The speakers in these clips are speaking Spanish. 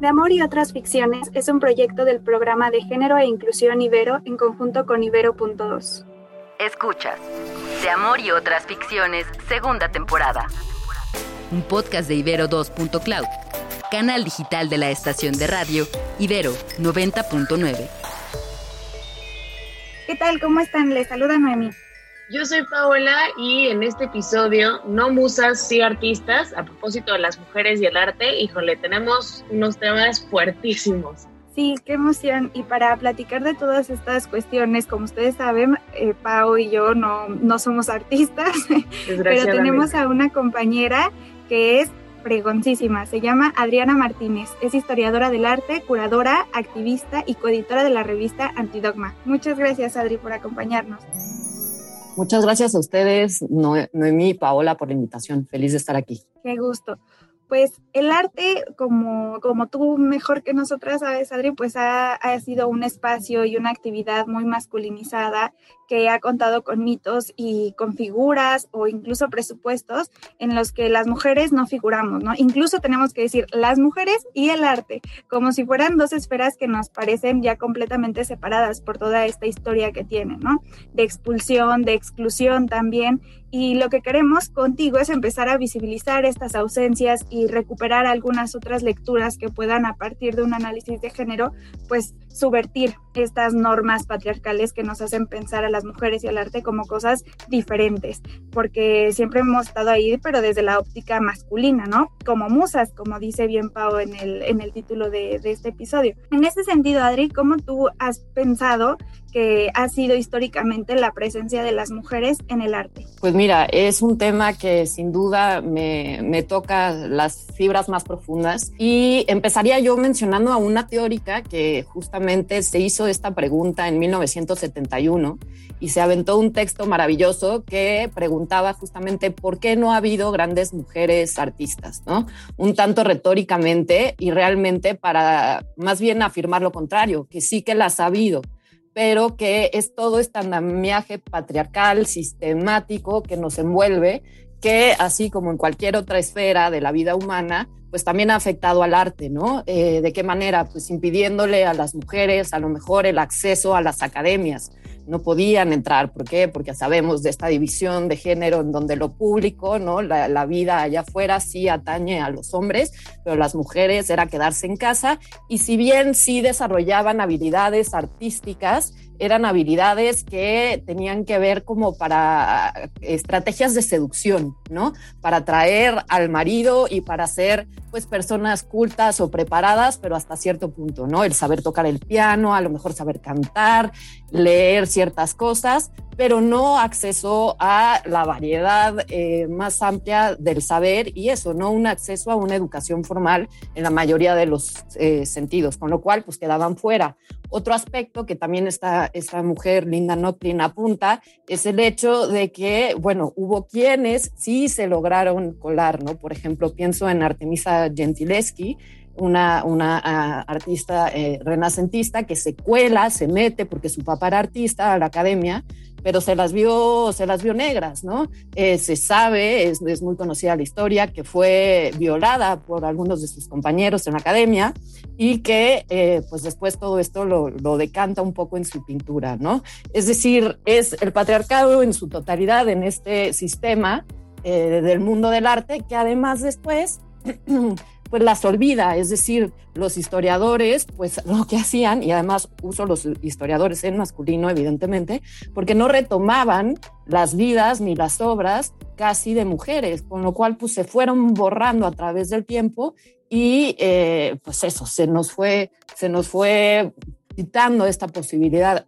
De Amor y otras ficciones es un proyecto del programa de género e inclusión Ibero en conjunto con Ibero.2. Escuchas De Amor y otras ficciones, segunda temporada. Un podcast de Ibero 2.cloud, canal digital de la estación de radio Ibero 90.9. ¿Qué tal? ¿Cómo están? Les saluda Noemi. Yo soy Paola y en este episodio, no musas, sí artistas, a propósito de las mujeres y el arte, híjole, tenemos unos temas fuertísimos. Sí, qué emoción. Y para platicar de todas estas cuestiones, como ustedes saben, eh, Pau y yo no, no somos artistas, pero tenemos a una compañera que es fregoncísima. Se llama Adriana Martínez. Es historiadora del arte, curadora, activista y coeditora de la revista Antidogma. Muchas gracias, Adri, por acompañarnos. Muchas gracias a ustedes, Noemí y Paola, por la invitación. Feliz de estar aquí. Qué gusto. Pues el arte, como, como tú mejor que nosotras sabes, Adri, pues ha, ha sido un espacio y una actividad muy masculinizada que ha contado con mitos y con figuras o incluso presupuestos en los que las mujeres no figuramos, ¿no? Incluso tenemos que decir las mujeres y el arte, como si fueran dos esferas que nos parecen ya completamente separadas por toda esta historia que tienen, ¿no? De expulsión, de exclusión también. Y lo que queremos contigo es empezar a visibilizar estas ausencias y recuperar algunas otras lecturas que puedan a partir de un análisis de género, pues subvertir estas normas patriarcales que nos hacen pensar a las mujeres y al arte como cosas diferentes, porque siempre hemos estado ahí, pero desde la óptica masculina, ¿no? Como musas, como dice bien Pau en el, en el título de, de este episodio. En ese sentido, Adri, ¿cómo tú has pensado que ha sido históricamente la presencia de las mujeres en el arte? Pues mira, es un tema que sin duda me, me, toca las fibras más profundas y empezaría yo mencionando a una teórica que justamente se hizo esta pregunta en 1971 y se aventó un texto maravilloso que preguntaba justamente por qué no ha habido grandes mujeres artistas, ¿no? Un tanto retóricamente y realmente para más bien afirmar lo contrario, que sí que las ha habido pero que es todo este andamiaje patriarcal, sistemático que nos envuelve, que así como en cualquier otra esfera de la vida humana, pues también ha afectado al arte, ¿no? Eh, ¿De qué manera? Pues impidiéndole a las mujeres a lo mejor el acceso a las academias, no podían entrar. ¿Por qué? Porque sabemos de esta división de género en donde lo público, ¿no? La, la, vida allá afuera sí atañe a los hombres, pero las mujeres era quedarse en casa y si bien sí desarrollaban habilidades artísticas, eran habilidades que tenían que ver como para estrategias de seducción, ¿no? Para atraer al marido y para ser pues personas cultas o preparadas, pero hasta cierto punto, ¿no? El saber tocar el piano, a lo mejor saber cantar, leer ciertas cosas, pero no acceso a la variedad eh, más amplia del saber y eso, no un acceso a una educación formal en la mayoría de los eh, sentidos, con lo cual pues quedaban fuera. Otro aspecto que también esta, mujer, Linda Notlin, apunta es el hecho de que, bueno, hubo quienes sí se lograron colar, ¿no? Por ejemplo, pienso en Artemisa Gentileschi, una, una uh, artista eh, renacentista que se cuela, se mete porque su papá era artista a la academia, pero se las vio, se las vio negras, ¿no? Eh, se sabe, es, es, muy conocida la historia, que fue violada por algunos de sus compañeros en la academia y que eh, pues después todo esto lo, lo, decanta un poco en su pintura, ¿no? Es decir, es el patriarcado en su totalidad en este sistema eh, del mundo del arte que además después pues las olvida, es decir, los historiadores, pues lo que hacían, y además uso los historiadores en masculino, evidentemente, porque no retomaban las vidas ni las obras casi de mujeres, con lo cual pues se fueron borrando a través del tiempo y eh, pues eso, se nos fue, se nos fue quitando esta posibilidad.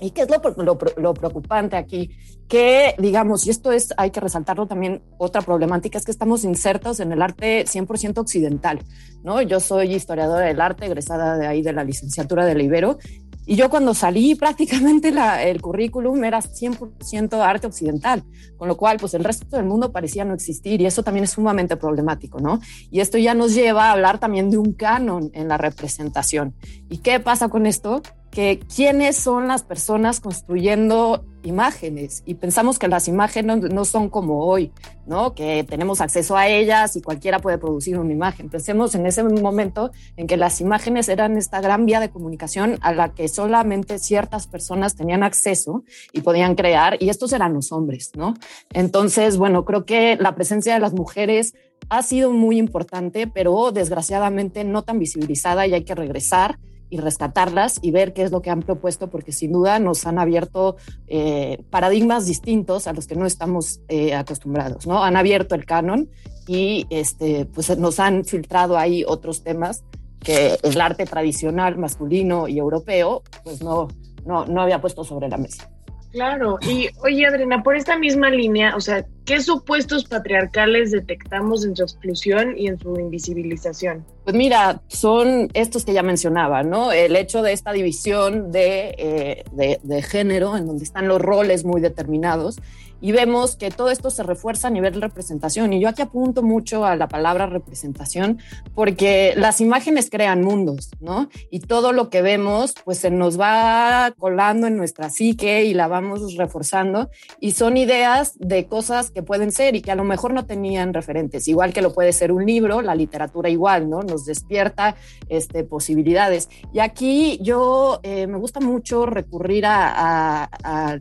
¿Y qué es lo, lo, lo, preocupante aquí? Que, digamos, y esto es, hay que resaltarlo también, otra problemática es que estamos insertos en el arte 100% occidental, ¿no? Yo soy historiadora del arte, egresada de ahí de la licenciatura de la Ibero, y yo cuando salí prácticamente la, el currículum era 100% arte occidental, con lo cual pues el resto del mundo parecía no existir y eso también es sumamente problemático, ¿no? Y esto ya nos lleva a hablar también de un canon en la representación. ¿Y qué pasa con esto? Que quiénes son las personas construyendo imágenes y pensamos que las imágenes no son como hoy, ¿no? Que tenemos acceso a ellas y cualquiera puede producir una imagen. Pensemos en ese momento en que las imágenes eran esta gran vía de comunicación a la que solamente ciertas personas tenían acceso y podían crear y estos eran los hombres, ¿no? Entonces, bueno, creo que la presencia de las mujeres ha sido muy importante, pero desgraciadamente no tan visibilizada y hay que regresar y rescatarlas y ver qué es lo que han propuesto, porque sin duda nos han abierto eh, paradigmas distintos a los que no estamos eh, acostumbrados, ¿no? Han abierto el canon y este, pues nos han filtrado ahí otros temas que el arte tradicional masculino y europeo pues no, no, no había puesto sobre la mesa. Claro, y oye Adriana, por esta misma línea, o sea, ¿qué supuestos patriarcales detectamos en su exclusión y en su invisibilización? Pues mira, son estos que ya mencionaba, ¿no? El hecho de esta división de, eh, de, de género, en donde están los roles muy determinados y vemos que todo esto se refuerza a nivel de representación. Y yo aquí apunto mucho a la palabra representación porque las imágenes crean mundos, ¿no? Y todo lo que vemos, pues se nos va colando en nuestra psique y la vamos reforzando. Y son ideas de cosas que pueden ser y que a lo mejor no tenían referentes, igual que lo puede ser un libro, la literatura igual, ¿no? Nos despierta este, posibilidades. Y aquí yo eh, me gusta mucho recurrir a,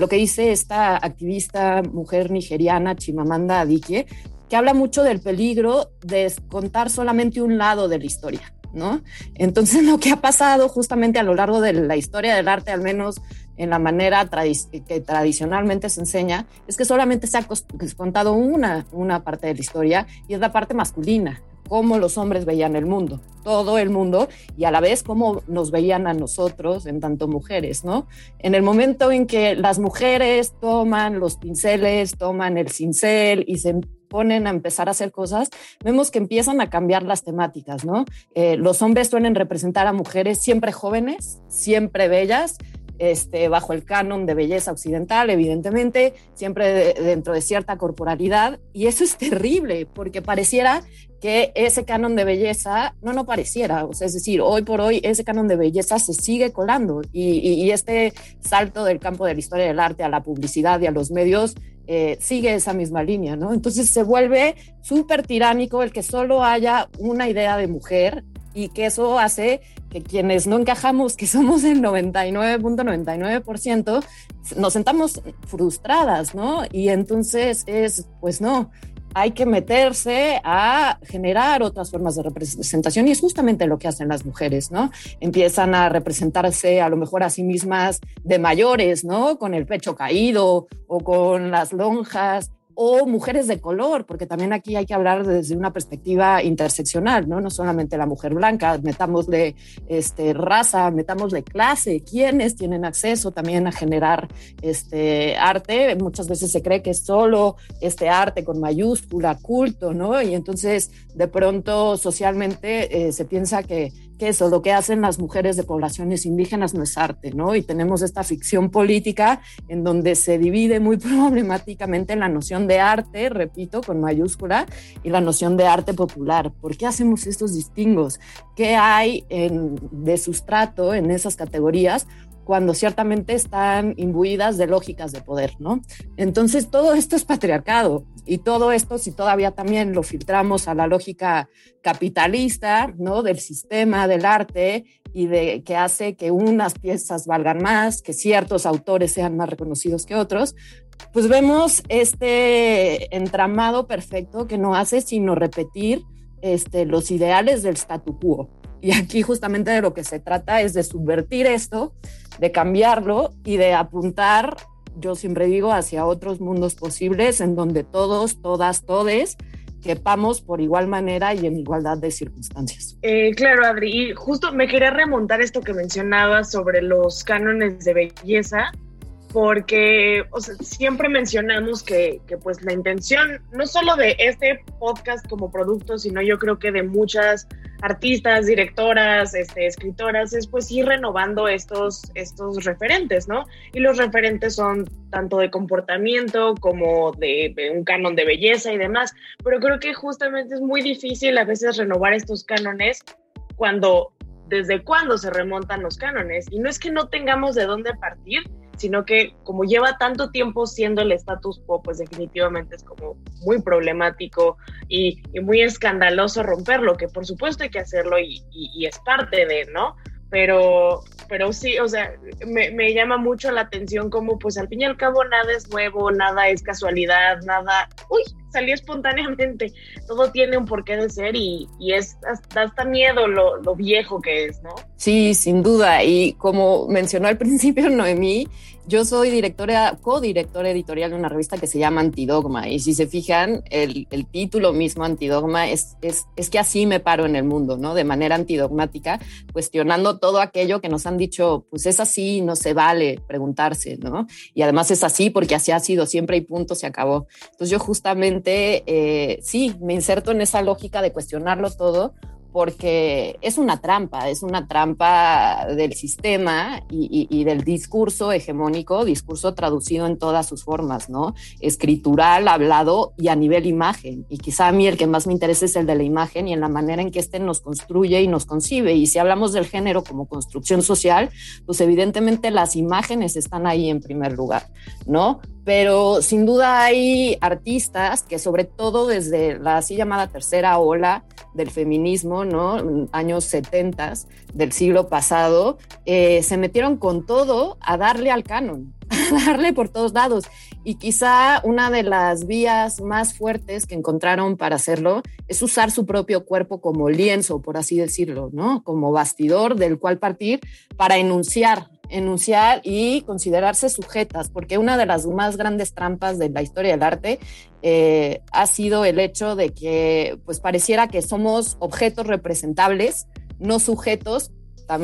lo que dice esta activista mujer nigeriana Chimamanda Adichie, que habla mucho del peligro de contar solamente un lado de la historia, ¿no? Entonces lo que ha pasado justamente a lo largo de la historia del arte, al menos en la manera que tradicionalmente se enseña, es que solamente se ha contado una, una parte de la historia y es la parte masculina cómo los hombres veían el mundo, todo el mundo, y a la vez cómo nos veían a nosotros, en tanto mujeres, ¿no? En el momento en que las mujeres toman los pinceles, toman el cincel y se ponen a empezar a hacer cosas, vemos que empiezan a cambiar las temáticas, ¿no? Eh, los hombres suelen representar a mujeres siempre jóvenes, siempre bellas, este, bajo el canon de belleza occidental, evidentemente, siempre dentro de cierta corporalidad. Y eso es terrible, porque pareciera que ese canon de belleza no no pareciera. O sea, es decir, hoy por hoy ese canon de belleza se sigue colando y, este salto del campo de la historia del arte a la publicidad y a los medios eh, sigue esa misma línea, ¿no? Entonces se vuelve súper tiránico el que solo haya una idea de mujer y que eso hace que quienes no encajamos, que somos el 99.99%, nos sentamos frustradas, ¿no? Y entonces es, pues no, hay que meterse a generar otras formas de representación y es justamente lo que hacen las mujeres, ¿no? Empiezan a representarse a lo mejor a sí mismas de mayores, ¿no? Con el pecho caído o con las lonjas o mujeres de color, porque también aquí hay que hablar desde una perspectiva interseccional, ¿no? No solamente la mujer blanca, metámosle este, raza, metámosle clase, quienes tienen acceso también a generar este arte. Muchas veces se cree que es solo este arte con mayúscula, culto, ¿no? Y entonces de pronto socialmente eh, se piensa que eso, lo que hacen las mujeres de poblaciones indígenas no es arte, ¿no? Y tenemos esta ficción política en donde se divide muy problemáticamente la noción de arte, repito, con mayúscula, y la noción de arte popular. ¿Por qué hacemos estos distingos? ¿Qué hay de sustrato en esas categorías? Cuando ciertamente están imbuidas de lógicas de poder, ¿no? Entonces todo esto es patriarcado y todo esto si todavía también lo filtramos a la lógica capitalista, ¿no? Del sistema del arte y de que hace que unas piezas valgan más, que ciertos autores sean más reconocidos que otros, pues vemos este entramado perfecto que no hace sino repetir este, los ideales del statu quo. Y aquí justamente de lo que se trata es de subvertir esto, de cambiarlo y de apuntar, yo siempre digo, hacia otros mundos posibles en donde todos, todas, todes quepamos por igual manera y en igualdad de circunstancias. Eh, claro, Adri, y justo me quería remontar esto que mencionabas sobre los cánones de belleza porque siempre mencionamos que, pues la intención no solo de este podcast como producto, sino yo creo que de muchas artistas, directoras, este, escritoras, es pues ir renovando estos, estos referentes, ¿no? Y los referentes son tanto de comportamiento como de, de un canon de belleza y demás, pero creo que justamente es muy difícil a veces renovar estos cánones cuando desde cuándo se remontan los cánones. Y no es que no tengamos de dónde partir, sino que como lleva tanto tiempo siendo el status quo, pues definitivamente es como muy problemático y, muy escandaloso romperlo, que por supuesto hay que hacerlo y, es parte de, ¿no? Pero, pero sí, o sea, me, me, llama mucho la atención como pues al fin y al cabo nada es nuevo, nada es casualidad, nada, uy, salió espontáneamente, todo tiene un porqué de ser y, y es hasta, hasta miedo lo, lo, viejo que es, ¿no? Sí, sin duda, y como mencionó al principio Noemí, yo soy directora, co-directora editorial de una revista que se llama Antidogma y si se fijan, el, el título mismo Antidogma es, es, es que así me paro en el mundo, ¿no? De manera antidogmática, cuestionando todo aquello que nos han dicho, pues es así, no se vale preguntarse, ¿no? Y además es así porque así ha sido siempre y punto, se acabó. Entonces yo justamente, eh, sí, me inserto en esa lógica de cuestionarlo todo porque es una trampa, es una trampa del sistema y, del discurso hegemónico, discurso traducido en todas sus formas, ¿no? Escritural, hablado y a nivel imagen. Y quizá a mí el que más me interesa es el de la imagen y en la manera en que éste nos construye y nos concibe. Y si hablamos del género como construcción social, pues evidentemente las imágenes están ahí en primer lugar, ¿no? Pero sin duda hay artistas que sobre todo desde la así llamada tercera ola del feminismo, ¿no? Años 70 del siglo pasado, eh, se metieron con todo a darle al canon, a darle por todos lados. Y quizá una de las vías más fuertes que encontraron para hacerlo es usar su propio cuerpo como lienzo, por así decirlo, ¿no? Como bastidor del cual partir para enunciar enunciar y considerarse sujetas, porque una de las más grandes trampas de la historia del arte eh, ha sido el hecho de que pues pareciera que somos objetos representables, no sujetos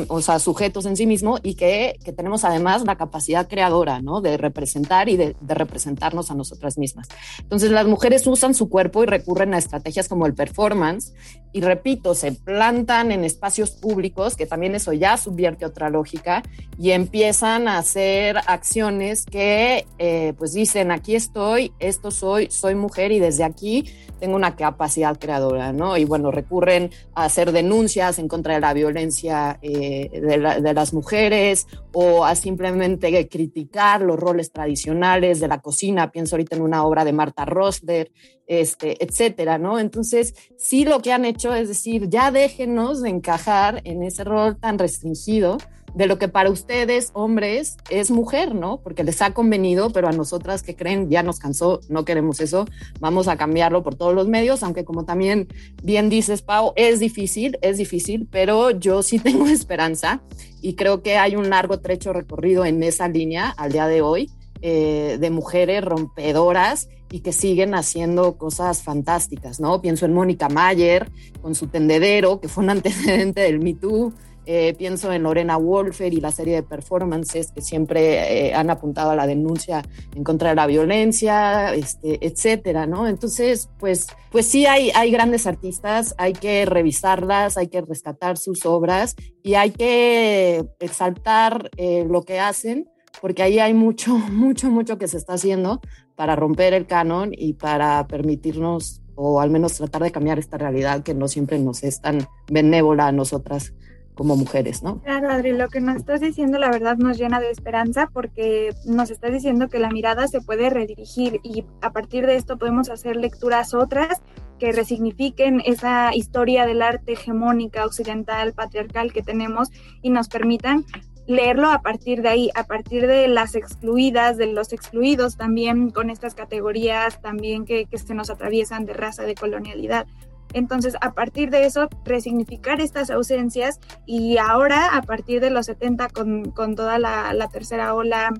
o sea, sujetos en sí mismo y que, que, tenemos además la capacidad creadora, ¿no? De representar y de, de, representarnos a nosotras mismas. Entonces, las mujeres usan su cuerpo y recurren a estrategias como el performance y, repito, se plantan en espacios públicos, que también eso ya subvierte otra lógica, y empiezan a hacer acciones que, eh, pues dicen, aquí estoy, esto soy, soy mujer y desde aquí tengo una capacidad creadora, ¿no? Y bueno, recurren a hacer denuncias en contra de la violencia eh, de, las mujeres o a simplemente criticar los roles tradicionales de la cocina. Pienso ahorita en una obra de Marta Rosler, este, etcétera, ¿no? Entonces, sí lo que han hecho es decir, ya déjenos de encajar en ese rol tan restringido de lo que para ustedes, hombres, es mujer, ¿no? Porque les ha convenido, pero a nosotras que creen, ya nos cansó, no queremos eso, vamos a cambiarlo por todos los medios, aunque como también bien dices, Pau, es difícil, es difícil, pero yo sí tengo esperanza y creo que hay un largo trecho recorrido en esa línea al día de hoy. Eh, de mujeres rompedoras y que siguen haciendo cosas fantásticas, ¿no? Pienso en Mónica Mayer con su tendedero, que fue un antecedente del Me Too, eh, pienso en Lorena Wolfer y la serie de performances que siempre eh, han apuntado a la denuncia en contra de la violencia, este, etcétera, ¿no? Entonces, pues, pues sí hay, hay grandes artistas, hay que revisarlas, hay que rescatar sus obras y hay que exaltar eh, lo que hacen, porque ahí hay mucho, mucho, mucho que se está haciendo para romper el canon y para permitirnos o al menos tratar de cambiar esta realidad que no siempre nos es tan benévola a nosotras como mujeres, ¿no? Claro, Adri, lo que nos estás diciendo la verdad nos llena de esperanza porque nos estás diciendo que la mirada se puede redirigir y a partir de esto podemos hacer lecturas otras que resignifiquen esa historia del arte hegemónica, occidental, patriarcal que tenemos y nos permitan leerlo a partir de ahí, a partir de las excluidas, de los excluidos también con estas categorías también que, que se nos atraviesan de raza, de colonialidad. Entonces, a partir de eso, resignificar estas ausencias y ahora, a partir de los 70, con, con toda la, la, tercera ola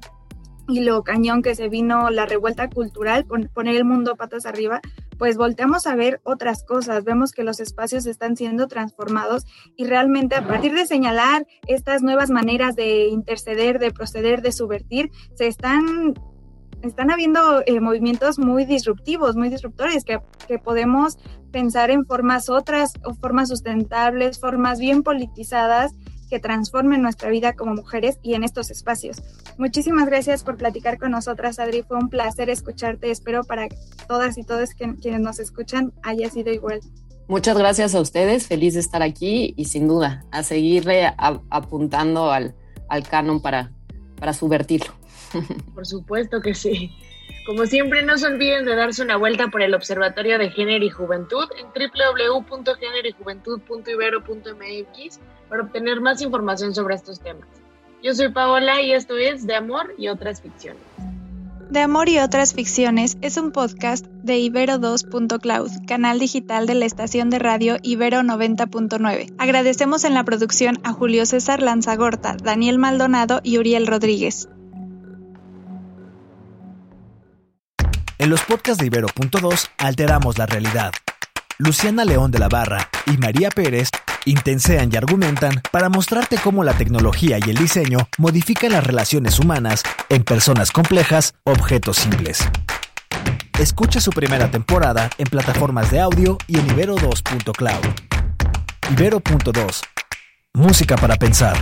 y lo cañón que se vino, la revuelta cultural, poner el mundo patas arriba, pues volteamos a ver otras cosas, vemos que los espacios están siendo transformados y realmente a partir de señalar estas nuevas maneras de interceder, de proceder, de subvertir, se están están habiendo eh, movimientos muy disruptivos, muy disruptores, que, que, podemos pensar en formas otras o formas sustentables, formas bien politizadas que transformen nuestra vida como mujeres y en estos espacios. Muchísimas gracias por platicar con nosotras, Adri. Fue un placer escucharte. Espero para todas y todos quienes nos escuchan haya sido igual. Muchas gracias a ustedes, feliz de estar aquí y sin duda a seguirle apuntando al, al canon para, para subvertirlo. Por supuesto que sí. Como siempre, no se olviden de darse una vuelta por el Observatorio de Género y Juventud en www.generyjuventud.ibero.mx para obtener más información sobre estos temas. Yo soy Paola y esto es De Amor y otras ficciones. De Amor y otras ficciones es un podcast de Ibero2.cloud, canal digital de la estación de radio Ibero 90.9. Agradecemos en la producción a Julio César Lanzagorta, Daniel Maldonado y Uriel Rodríguez. En los podcasts de Ibero.2 alteramos la realidad. Luciana León de la Barra y María Pérez intensean y argumentan para mostrarte cómo la tecnología y el diseño modifican las relaciones humanas en personas complejas, objetos simples. Escucha su primera temporada en plataformas de audio y en ibero2.cloud. Ibero.2. Música para pensar.